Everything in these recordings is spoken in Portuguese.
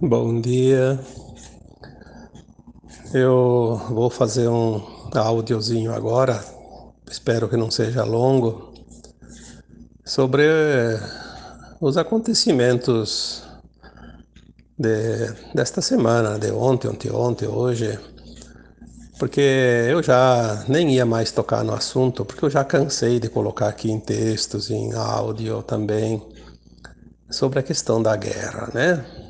Bom dia. Eu vou fazer um áudiozinho agora, espero que não seja longo, sobre os acontecimentos de, desta semana, de ontem, ontem, ontem, hoje, porque eu já nem ia mais tocar no assunto, porque eu já cansei de colocar aqui em textos, em áudio também, sobre a questão da guerra, né?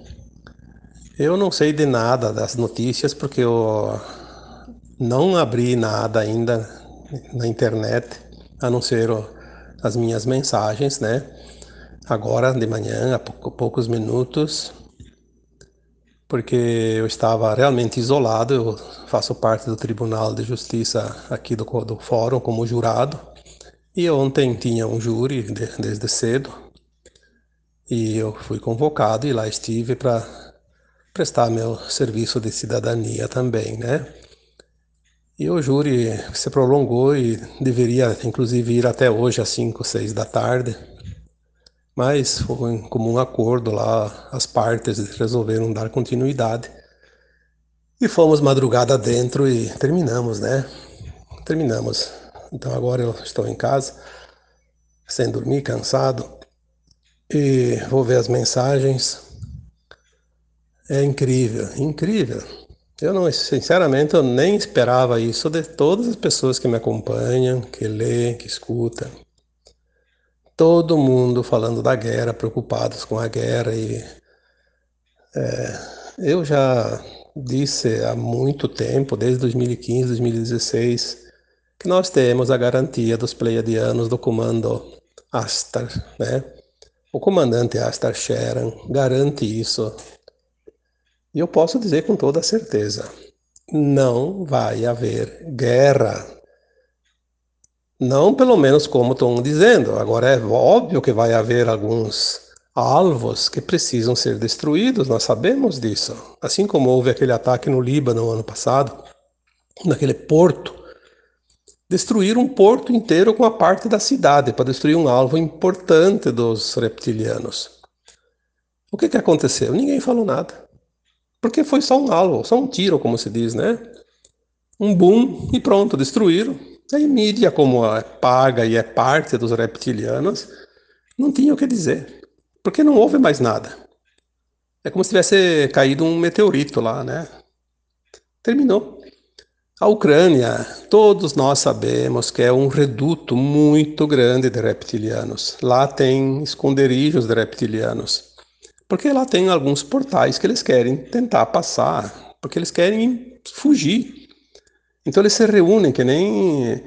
Eu não sei de nada das notícias porque eu não abri nada ainda na internet, a não ser as minhas mensagens, né? Agora de manhã, há poucos minutos, porque eu estava realmente isolado. Eu faço parte do Tribunal de Justiça aqui do, do Fórum como jurado. E ontem tinha um júri de, desde cedo. E eu fui convocado e lá estive para prestar meu serviço de cidadania também, né? E o júri se prolongou e deveria, inclusive, ir até hoje às 5, 6 da tarde. Mas foi em comum acordo lá, as partes resolveram dar continuidade. E fomos madrugada dentro e terminamos, né? Terminamos. Então agora eu estou em casa, sem dormir, cansado. E vou ver as mensagens é incrível, incrível. Eu não, sinceramente, eu nem esperava isso de todas as pessoas que me acompanham, que lê, que escuta. Todo mundo falando da guerra, preocupados com a guerra e é, eu já disse há muito tempo, desde 2015, 2016, que nós temos a garantia dos pleiadianos do comando Astar, né? O comandante Astar Sheran garante isso e eu posso dizer com toda certeza: não vai haver guerra. Não, pelo menos, como estão dizendo. Agora, é óbvio que vai haver alguns alvos que precisam ser destruídos, nós sabemos disso. Assim como houve aquele ataque no Líbano ano passado, naquele porto. Destruir um porto inteiro com a parte da cidade, para destruir um alvo importante dos reptilianos. O que, que aconteceu? Ninguém falou nada. Porque foi só um alvo, só um tiro, como se diz, né? Um boom e pronto, destruíram. Aí mídia, como é paga e é parte dos reptilianos, não tinha o que dizer. Porque não houve mais nada. É como se tivesse caído um meteorito lá, né? Terminou. A Ucrânia, todos nós sabemos que é um reduto muito grande de reptilianos. Lá tem esconderijos de reptilianos. Porque lá tem alguns portais que eles querem tentar passar, porque eles querem fugir. Então eles se reúnem que nem,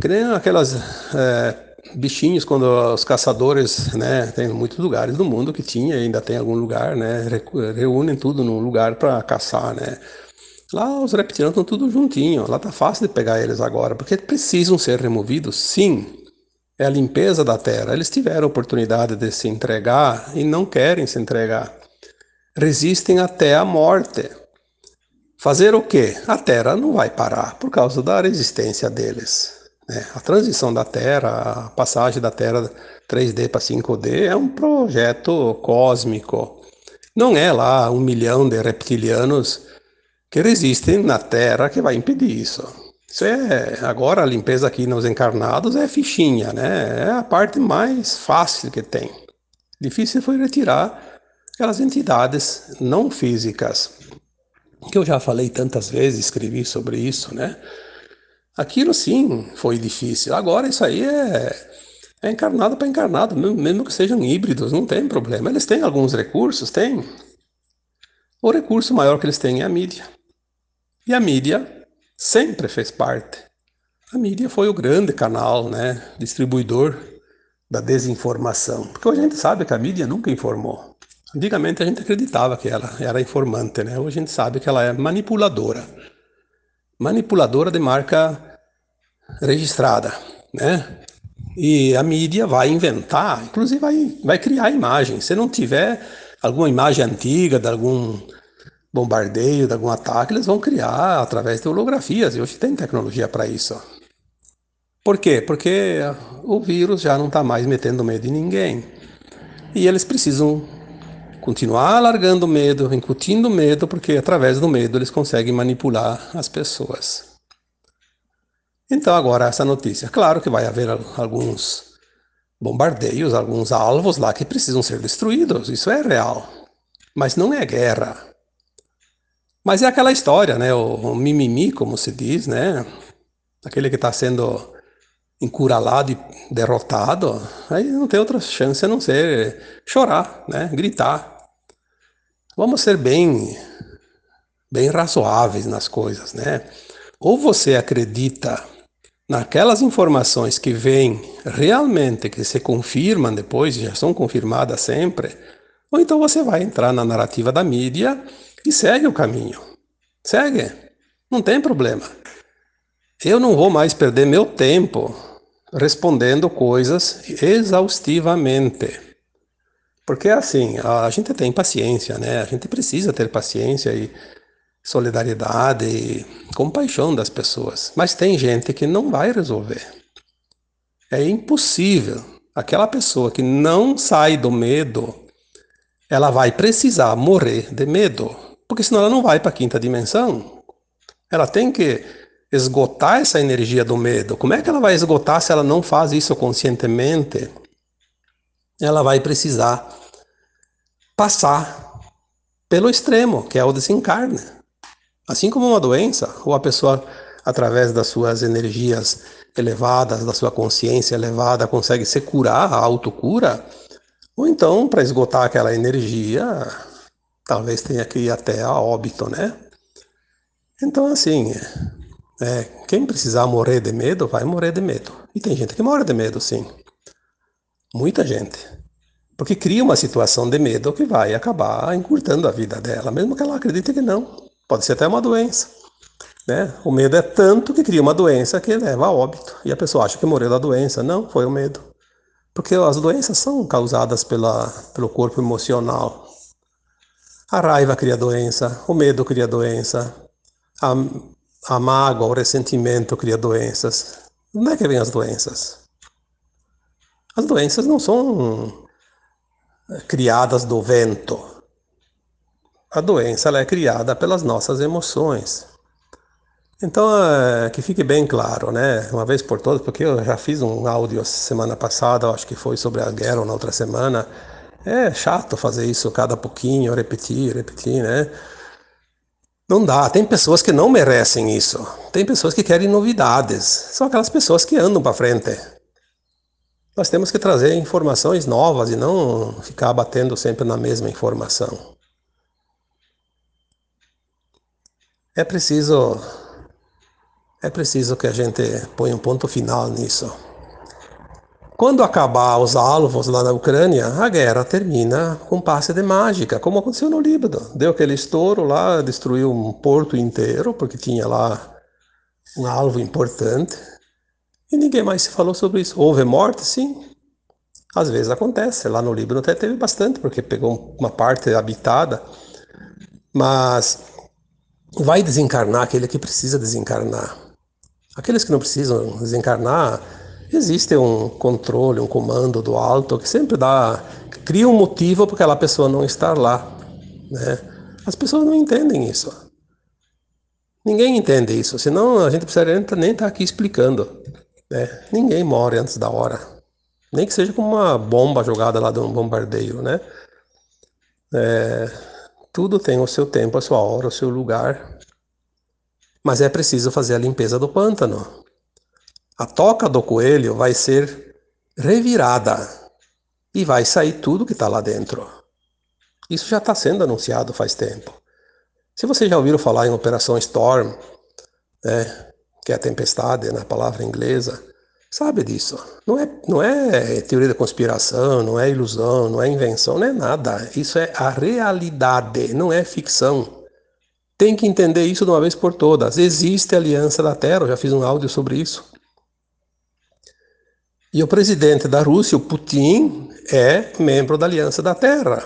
que nem aquelas é, bichinhos quando os caçadores, né, tem muitos lugares do mundo que tinha, ainda tem algum lugar, né, reúnem tudo num lugar para caçar, né. Lá os reptilianos estão tudo juntinho, lá tá fácil de pegar eles agora, porque precisam ser removidos, sim, é a limpeza da terra. Eles tiveram oportunidade de se entregar e não querem se entregar. Resistem até a morte. Fazer o quê? A terra não vai parar por causa da resistência deles. Né? A transição da terra, a passagem da terra 3D para 5D é um projeto cósmico. Não é lá um milhão de reptilianos que resistem na Terra que vai impedir isso. Isso é, agora a limpeza aqui nos encarnados é fichinha, né? É a parte mais fácil que tem. Difícil foi retirar aquelas entidades não físicas, que eu já falei tantas vezes, escrevi sobre isso, né? Aquilo sim foi difícil. Agora isso aí é, é encarnado para encarnado, mesmo que sejam híbridos, não tem problema. Eles têm alguns recursos, têm. O recurso maior que eles têm é a mídia. E a mídia sempre fez parte. A mídia foi o grande canal, né, distribuidor da desinformação, porque hoje a gente sabe que a mídia nunca informou. Antigamente a gente acreditava que ela era informante, né? Hoje a gente sabe que ela é manipuladora. Manipuladora de marca registrada, né? E a mídia vai inventar, inclusive vai, vai criar imagens. Se não tiver alguma imagem antiga de algum bombardeio, de algum ataque, eles vão criar através de holografias, e hoje tem tecnologia para isso. Por quê? Porque o vírus já não está mais metendo medo em ninguém. E eles precisam Continuar largando medo, incutindo medo, porque através do medo eles conseguem manipular as pessoas. Então, agora, essa notícia. Claro que vai haver alguns bombardeios, alguns alvos lá que precisam ser destruídos, isso é real. Mas não é guerra. Mas é aquela história, né? O, o mimimi, como se diz, né? Aquele que está sendo encurralado e derrotado, aí não tem outra chance a não ser chorar, né? Gritar. Vamos ser bem, bem razoáveis nas coisas, né? Ou você acredita naquelas informações que vêm realmente, que se confirmam depois, já são confirmadas sempre, ou então você vai entrar na narrativa da mídia e segue o caminho. Segue, não tem problema. Eu não vou mais perder meu tempo respondendo coisas exaustivamente. Porque assim, a gente tem paciência, né? A gente precisa ter paciência e solidariedade e compaixão das pessoas. Mas tem gente que não vai resolver. É impossível. Aquela pessoa que não sai do medo, ela vai precisar morrer de medo, porque senão ela não vai para a quinta dimensão. Ela tem que esgotar essa energia do medo. Como é que ela vai esgotar se ela não faz isso conscientemente? Ela vai precisar passar pelo extremo, que é o desencarne. Assim como uma doença, ou a pessoa, através das suas energias elevadas, da sua consciência elevada, consegue se curar, a autocura, ou então, para esgotar aquela energia, talvez tenha que ir até a óbito, né? Então, assim, é, quem precisar morrer de medo, vai morrer de medo. E tem gente que morre de medo, sim. Muita gente. Porque cria uma situação de medo que vai acabar encurtando a vida dela, mesmo que ela acredite que não. Pode ser até uma doença. Né? O medo é tanto que cria uma doença que leva a óbito. E a pessoa acha que morreu da doença. Não, foi o medo. Porque as doenças são causadas pela, pelo corpo emocional. A raiva cria doença, o medo cria doença, a, a mágoa, o ressentimento cria doenças. Onde é que vêm as doenças? As doenças não são criadas do vento. A doença é criada pelas nossas emoções. Então, é, que fique bem claro, né? Uma vez por todas, porque eu já fiz um áudio semana passada, acho que foi sobre a guerra ou na outra semana. É chato fazer isso cada pouquinho, repetir, repetir, né? Não dá. Tem pessoas que não merecem isso. Tem pessoas que querem novidades. São aquelas pessoas que andam para frente. Nós temos que trazer informações novas e não ficar batendo sempre na mesma informação. É preciso é preciso que a gente ponha um ponto final nisso. Quando acabar os alvos lá na Ucrânia, a guerra termina com passe de mágica, como aconteceu no Líbano. Deu aquele estouro lá, destruiu um porto inteiro, porque tinha lá um alvo importante, e ninguém mais se falou sobre isso. Houve morte? Sim. Às vezes acontece. Lá no Líbano até teve bastante, porque pegou uma parte habitada. Mas vai desencarnar aquele que precisa desencarnar. Aqueles que não precisam desencarnar, existe um controle, um comando do alto que sempre dá, cria um motivo para aquela pessoa não estar lá. Né? As pessoas não entendem isso. Ninguém entende isso, senão a gente precisaria nem estar aqui explicando. Né? Ninguém morre antes da hora. Nem que seja como uma bomba jogada lá de um bombardeio, né? É, tudo tem o seu tempo, a sua hora, o seu lugar. Mas é preciso fazer a limpeza do pântano. A toca do coelho vai ser revirada e vai sair tudo que está lá dentro. Isso já está sendo anunciado faz tempo. Se vocês já ouviram falar em Operação Storm, né, que é a tempestade na palavra inglesa, sabe disso. Não é, não é teoria da conspiração, não é ilusão, não é invenção, não é nada. Isso é a realidade, não é ficção. Tem que entender isso de uma vez por todas. Existe a Aliança da Terra, eu já fiz um áudio sobre isso. E o presidente da Rússia, o Putin, é membro da Aliança da Terra.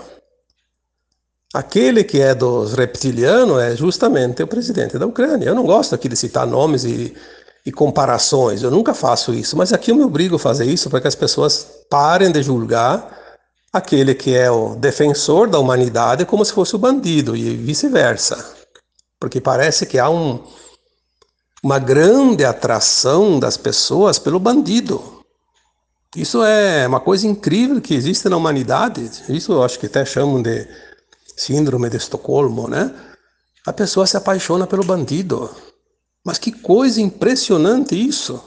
Aquele que é dos reptilianos é justamente o presidente da Ucrânia. Eu não gosto aqui de citar nomes e e comparações. Eu nunca faço isso, mas aqui eu me obrigo a fazer isso para que as pessoas parem de julgar aquele que é o defensor da humanidade como se fosse o bandido e vice-versa. Porque parece que há um, uma grande atração das pessoas pelo bandido. Isso é uma coisa incrível que existe na humanidade. Isso eu acho que até chamam de síndrome de Estocolmo, né? A pessoa se apaixona pelo bandido. Mas que coisa impressionante isso.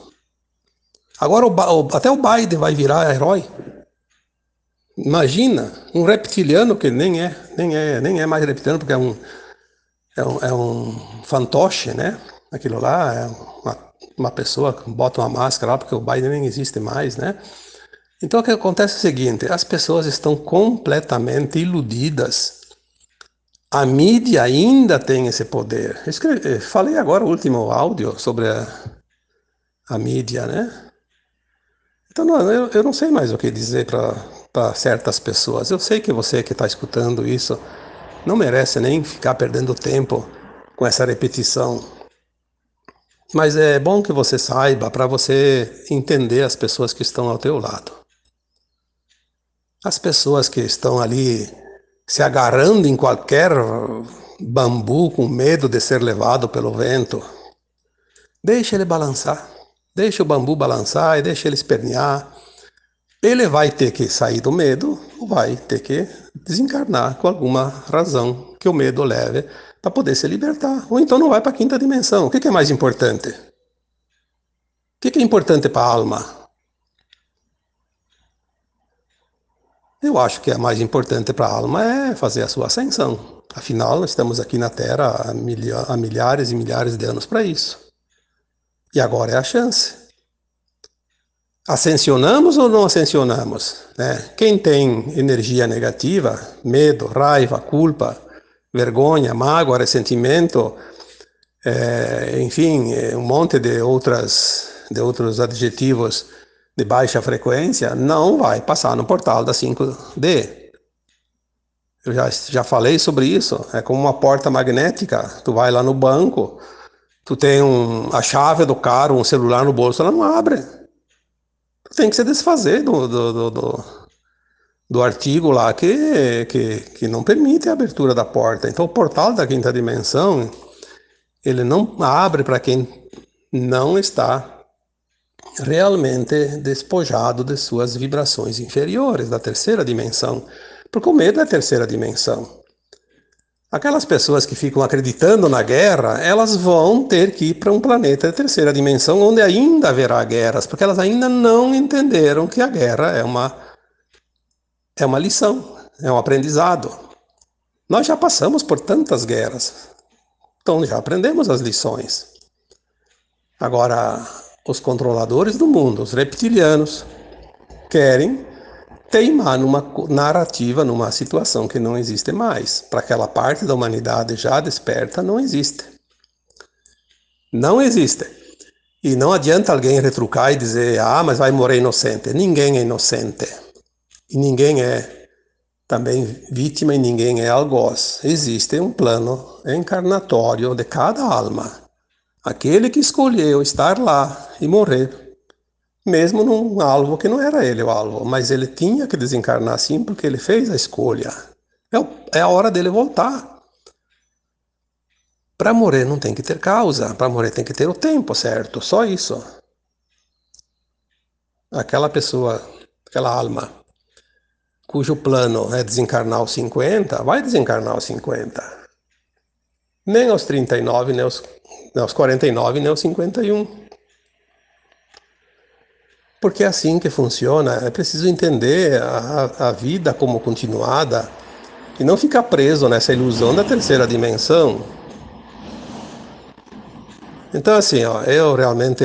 Agora o, até o Biden vai virar herói. Imagina um reptiliano que nem é, nem é, nem é mais reptiliano porque é um é um, é um fantoche, né? Aquilo lá é uma, uma pessoa bota uma máscara lá porque o Biden nem existe mais, né? Então o que acontece é o seguinte: as pessoas estão completamente iludidas. A mídia ainda tem esse poder. Escrevi, falei agora o último áudio sobre a, a mídia, né? Então não, eu, eu não sei mais o que dizer para certas pessoas. Eu sei que você que está escutando isso não merece nem ficar perdendo tempo com essa repetição. Mas é bom que você saiba para você entender as pessoas que estão ao teu lado. As pessoas que estão ali se agarrando em qualquer bambu com medo de ser levado pelo vento, deixe ele balançar. Deixe o bambu balançar e deixe ele espernear. Ele vai ter que sair do medo, vai ter que desencarnar com alguma razão que o medo leve para poder se libertar. Ou então não vai para a quinta dimensão. O que, é mais importante? O que, é importante para a alma? Eu acho que é mais importante para a alma é fazer a sua ascensão. Afinal, estamos aqui na Terra há milhares e milhares de anos para isso. E agora é a chance. Ascensionamos ou não ascensionamos? Né? Quem tem energia negativa, medo, raiva, culpa, vergonha, mágoa, ressentimento, é, enfim, é, um monte de, outras, de outros adjetivos de baixa frequência, não vai passar no portal da 5D. Eu já, já falei sobre isso. É como uma porta magnética. Tu vai lá no banco, tu tem um, a chave do carro, um celular no bolso, ela não abre tem que se desfazer do, do, do, do, do artigo lá que, que, que não permite a abertura da porta. Então, o portal da quinta dimensão, ele não abre para quem não está realmente despojado de suas vibrações inferiores, da terceira dimensão. Porque o medo é a terceira dimensão. Aquelas pessoas que ficam acreditando na guerra, elas vão ter que ir para um planeta de terceira dimensão, onde ainda haverá guerras, porque elas ainda não entenderam que a guerra é uma, é uma lição, é um aprendizado. Nós já passamos por tantas guerras, então já aprendemos as lições. Agora, os controladores do mundo, os reptilianos, querem teimar numa narrativa, numa situação que não existe mais. Para aquela parte da humanidade já desperta, não existe. Não existe. E não adianta alguém retrucar e dizer, ah, mas vai morrer inocente. Ninguém é inocente. E ninguém é também vítima e ninguém é algoz. Existe um plano encarnatório de cada alma. Aquele que escolheu estar lá e morrer mesmo num alvo que não era ele o alvo, mas ele tinha que desencarnar assim porque ele fez a escolha. É, é a hora dele voltar. Para morrer não tem que ter causa, para morrer tem que ter o tempo certo, só isso. Aquela pessoa, aquela alma, cujo plano é desencarnar aos 50, vai desencarnar aos 50. Nem aos 39, nem aos, nem aos 49, nem aos 51. Porque é assim que funciona. É preciso entender a, a vida como continuada e não ficar preso nessa ilusão da terceira dimensão. Então, assim, ó, eu realmente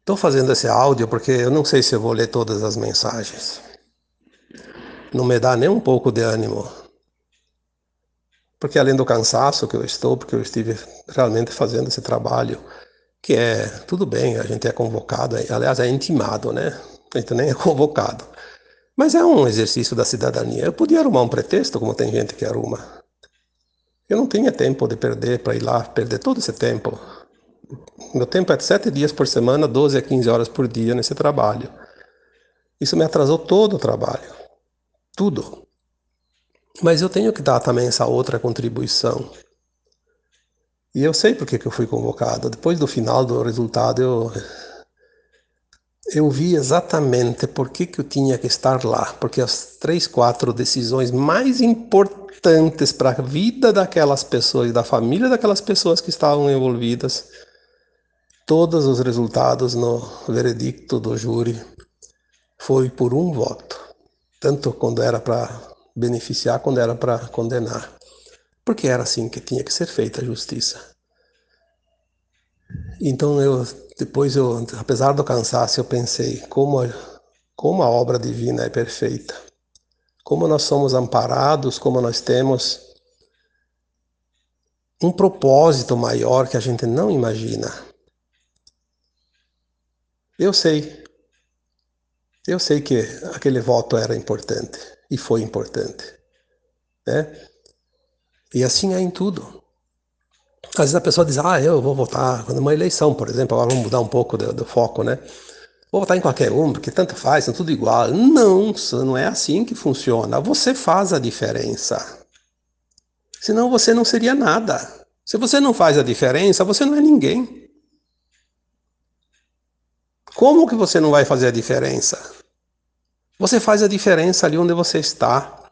estou fazendo esse áudio porque eu não sei se eu vou ler todas as mensagens. Não me dá nem um pouco de ânimo. Porque além do cansaço que eu estou, porque eu estive realmente fazendo esse trabalho que é, tudo bem, a gente é convocado, aliás, é intimado, né? A gente nem é convocado. Mas é um exercício da cidadania. Eu podia arrumar um pretexto, como tem gente que arruma. Eu não tinha tempo de perder para ir lá, perder todo esse tempo. Meu tempo é de sete dias por semana, 12 a 15 horas por dia nesse trabalho. Isso me atrasou todo o trabalho. Tudo. Mas eu tenho que dar também essa outra contribuição. E eu sei por que, que eu fui convocado. Depois do final do resultado, eu, eu vi exatamente por que, que eu tinha que estar lá. Porque as três, quatro decisões mais importantes para a vida daquelas pessoas e da família daquelas pessoas que estavam envolvidas, todos os resultados no veredicto do júri foi por um voto. Tanto quando era para beneficiar, quando era para condenar porque era assim que tinha que ser feita a justiça. Então eu depois eu, apesar do cansaço, eu pensei como como a obra divina é perfeita, como nós somos amparados, como nós temos um propósito maior que a gente não imagina. Eu sei, eu sei que aquele voto era importante e foi importante, né? E assim é em tudo. Às vezes a pessoa diz, ah, eu vou votar, quando é uma eleição, por exemplo, agora vamos mudar um pouco do, do foco, né? Vou votar em qualquer um, porque tanto faz, são tudo igual. Não, não é assim que funciona. Você faz a diferença. Senão você não seria nada. Se você não faz a diferença, você não é ninguém. Como que você não vai fazer a diferença? Você faz a diferença ali onde você está.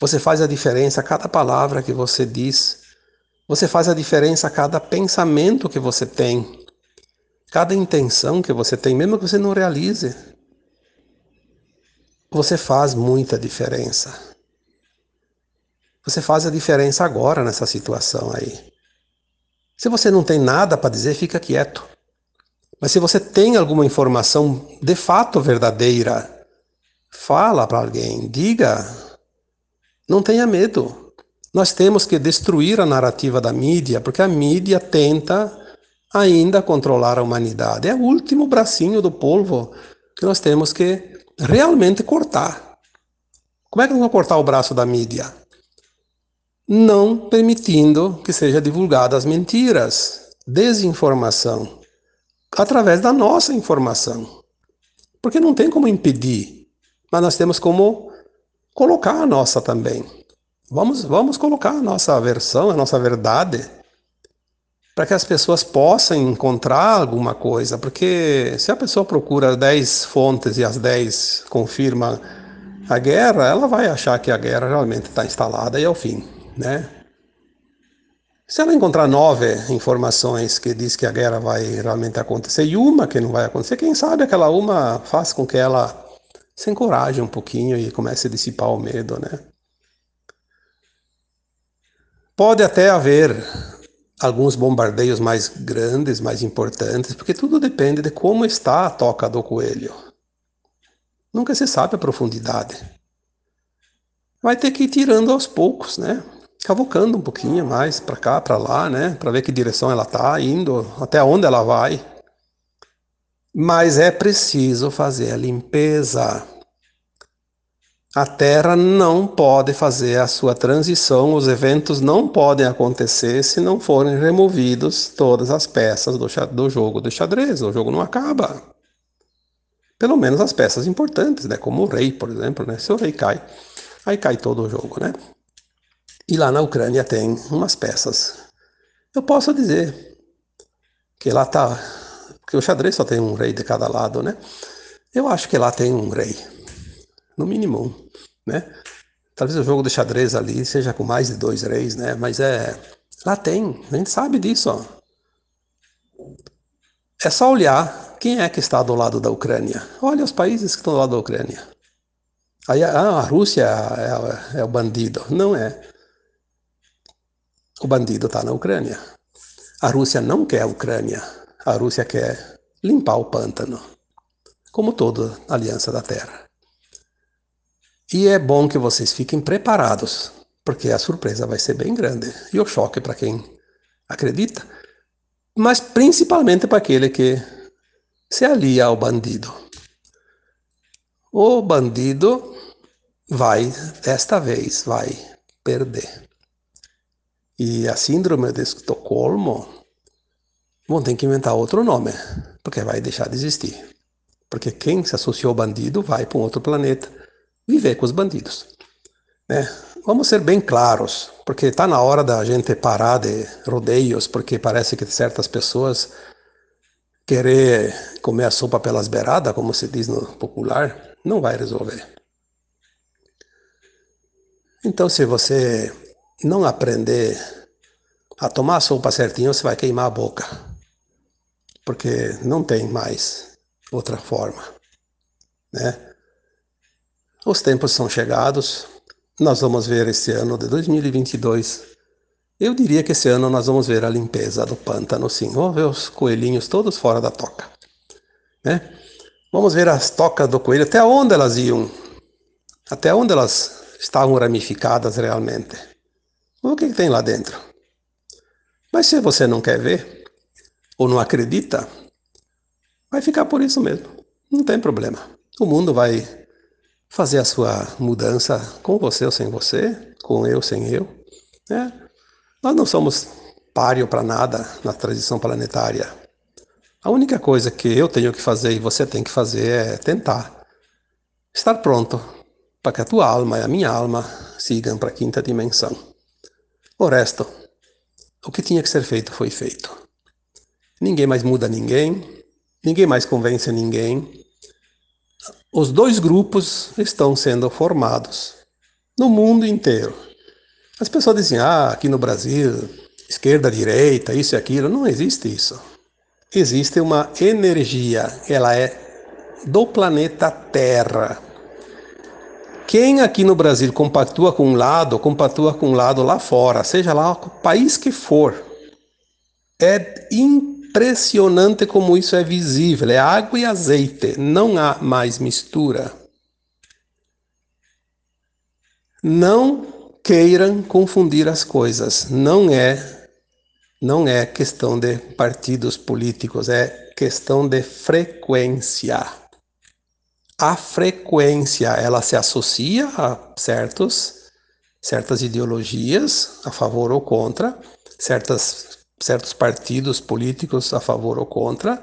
Você faz a diferença a cada palavra que você diz. Você faz a diferença a cada pensamento que você tem. Cada intenção que você tem, mesmo que você não realize. Você faz muita diferença. Você faz a diferença agora nessa situação aí. Se você não tem nada para dizer, fica quieto. Mas se você tem alguma informação de fato verdadeira, fala para alguém, diga não tenha medo. Nós temos que destruir a narrativa da mídia, porque a mídia tenta ainda controlar a humanidade. É o último bracinho do polvo que nós temos que realmente cortar. Como é que nós vamos cortar o braço da mídia? Não permitindo que seja divulgadas mentiras, desinformação, através da nossa informação. Porque não tem como impedir, mas nós temos como colocar a nossa também. Vamos, vamos colocar a nossa versão, a nossa verdade, para que as pessoas possam encontrar alguma coisa. Porque se a pessoa procura 10 fontes e as 10 confirmam a guerra, ela vai achar que a guerra realmente está instalada e é o fim, né? Se ela encontrar nove informações que diz que a guerra vai realmente acontecer e uma que não vai acontecer, quem sabe aquela uma faz com que ela se encoraje um pouquinho e comece a dissipar o medo, né? Pode até haver alguns bombardeios mais grandes, mais importantes, porque tudo depende de como está a toca do coelho. Nunca se sabe a profundidade. Vai ter que ir tirando aos poucos, né? Cavocando um pouquinho mais para cá, para lá, né? Para ver que direção ela está indo, até onde ela vai. Mas é preciso fazer a limpeza. A Terra não pode fazer a sua transição, os eventos não podem acontecer se não forem removidos todas as peças do, do jogo do xadrez. O jogo não acaba. Pelo menos as peças importantes, né? como o rei, por exemplo. Né? Se o rei cai, aí cai todo o jogo. Né? E lá na Ucrânia tem umas peças. Eu posso dizer que lá está porque o xadrez só tem um rei de cada lado, né? Eu acho que lá tem um rei, no mínimo um, né? Talvez o jogo de xadrez ali seja com mais de dois reis, né? Mas é. Lá tem, a gente sabe disso, ó. É só olhar quem é que está do lado da Ucrânia. Olha os países que estão do lado da Ucrânia. Aí ah, a Rússia é, é, o bandido. Não é. O bandido está na Ucrânia. A Rússia não quer a Ucrânia a Rússia quer limpar o pântano, como toda aliança da Terra. E é bom que vocês fiquem preparados, porque a surpresa vai ser bem grande e o choque para quem acredita, mas principalmente para aquele que se alia ao bandido. O bandido vai, desta vez, vai perder. E a síndrome de Estocolmo vão ter que inventar outro nome, porque vai deixar de existir. Porque quem se associou ao bandido vai para um outro planeta viver com os bandidos. Né? Vamos ser bem claros, porque está na hora da gente parar de rodeios, porque parece que certas pessoas querer comer a sopa pelas beiradas, como se diz no popular, não vai resolver. Então, se você não aprender a tomar a sopa certinho, você vai queimar a boca, porque não tem mais outra forma, né? Os tempos são chegados, nós vamos ver esse ano de 2022. Eu diria que esse ano nós vamos ver a limpeza do pântano, sim. Vamos ver os coelhinhos todos fora da toca. Né? Vamos ver as tocas do coelho, até onde elas iam, até onde elas estavam ramificadas realmente. O que, que tem lá dentro? Mas se você não quer ver, ou não acredita, vai ficar por isso mesmo. Não tem problema. O mundo vai fazer a sua mudança com você ou sem você, com eu sem eu. Né? Nós não somos páreo para nada na transição planetária. A única coisa que eu tenho que fazer e você tem que fazer é tentar estar pronto para que a tua alma e a minha alma sigam para a quinta dimensão. O resto, o que tinha que ser feito foi feito. Ninguém mais muda ninguém, ninguém mais convence ninguém, os dois grupos estão sendo formados no mundo inteiro. As pessoas dizem, ah, aqui no Brasil, esquerda, direita, isso e aquilo. Não existe isso. Existe uma energia, ela é do planeta Terra. Quem aqui no Brasil compactua com um lado, compactua com um lado lá fora, seja lá o país que for, é impossível impressionante como isso é visível. É água e azeite, não há mais mistura. Não queiram confundir as coisas. Não é não é questão de partidos políticos, é questão de frequência. A frequência, ela se associa a certos certas ideologias a favor ou contra, certas certos partidos políticos a favor ou contra,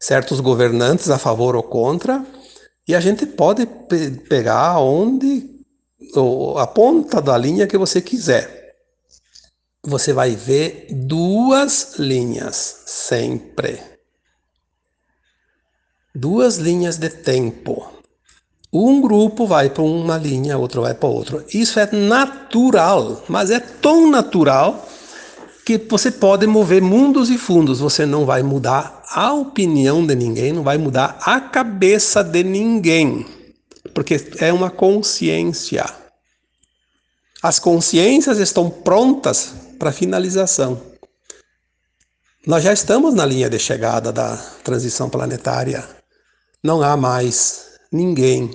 certos governantes a favor ou contra, e a gente pode pe pegar onde a ponta da linha que você quiser. Você vai ver duas linhas sempre. Duas linhas de tempo. Um grupo vai para uma linha, outro vai para outra. Isso é natural, mas é tão natural que você pode mover mundos e fundos, você não vai mudar a opinião de ninguém, não vai mudar a cabeça de ninguém, porque é uma consciência. As consciências estão prontas para finalização. Nós já estamos na linha de chegada da transição planetária. Não há mais ninguém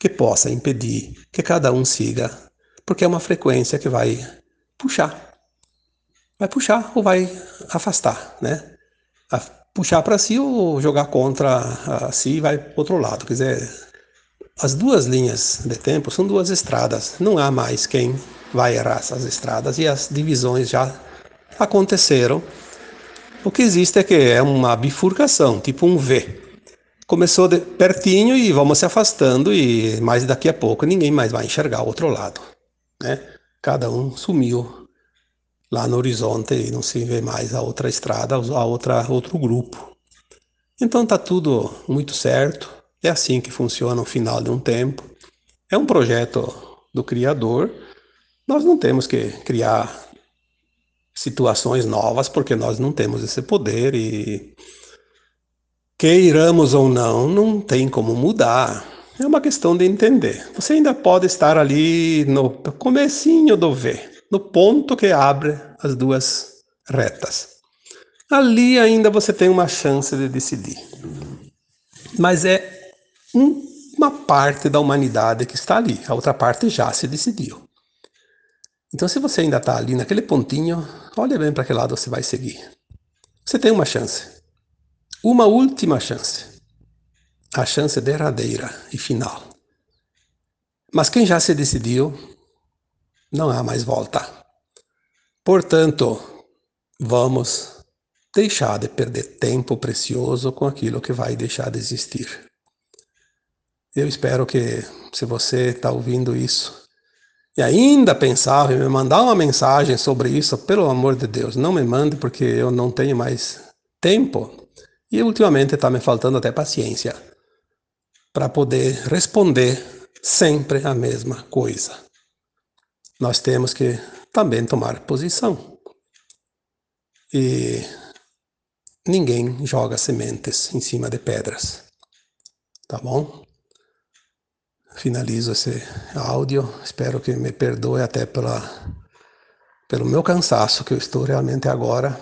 que possa impedir que cada um siga, porque é uma frequência que vai puxar vai puxar ou vai afastar, né? A puxar para si ou jogar contra si vai para outro lado. Quer dizer, as duas linhas de tempo são duas estradas. Não há mais quem vai errar essas estradas e as divisões já aconteceram. O que existe é que é uma bifurcação, tipo um V. Começou pertinho e vamos se afastando e mais daqui a pouco ninguém mais vai enxergar o outro lado, né? Cada um sumiu lá no horizonte e não se vê mais a outra estrada, a outra outro grupo. Então está tudo muito certo. É assim que funciona o final de um tempo. É um projeto do criador. Nós não temos que criar situações novas porque nós não temos esse poder e queiramos ou não, não tem como mudar. É uma questão de entender. Você ainda pode estar ali no comecinho do V no ponto que abre as duas retas. Ali ainda você tem uma chance de decidir. Mas é uma parte da humanidade que está ali, a outra parte já se decidiu. Então, se você ainda está ali naquele pontinho, olha bem para que lado você vai seguir. Você tem uma chance. Uma última chance. A chance derradeira e final. Mas quem já se decidiu, não há mais volta. Portanto, vamos deixar de perder tempo precioso com aquilo que vai deixar de existir. Eu espero que, se você está ouvindo isso e ainda pensava em me mandar uma mensagem sobre isso, pelo amor de Deus, não me mande porque eu não tenho mais tempo e ultimamente está me faltando até paciência para poder responder sempre a mesma coisa. Nós temos que também tomar posição. E ninguém joga sementes em cima de pedras. Tá bom? Finalizo esse áudio. Espero que me perdoe até pela, pelo meu cansaço que eu estou realmente agora,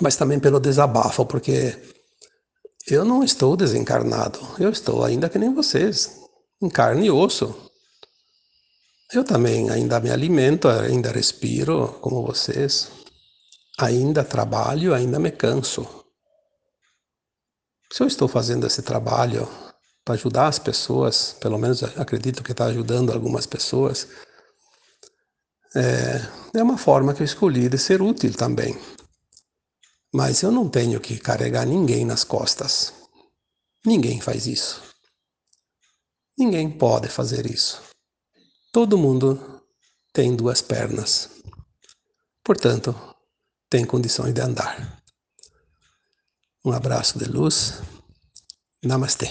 mas também pelo desabafo, porque eu não estou desencarnado. Eu estou ainda que nem vocês, em carne e osso. Eu também ainda me alimento, ainda respiro como vocês. Ainda trabalho, ainda me canso. Se eu estou fazendo esse trabalho para ajudar as pessoas, pelo menos acredito que está ajudando algumas pessoas, é, é uma forma que eu escolhi de ser útil também. Mas eu não tenho que carregar ninguém nas costas. Ninguém faz isso. Ninguém pode fazer isso. Todo mundo tem duas pernas. Portanto, tem condições de andar. Um abraço de luz. Namastê.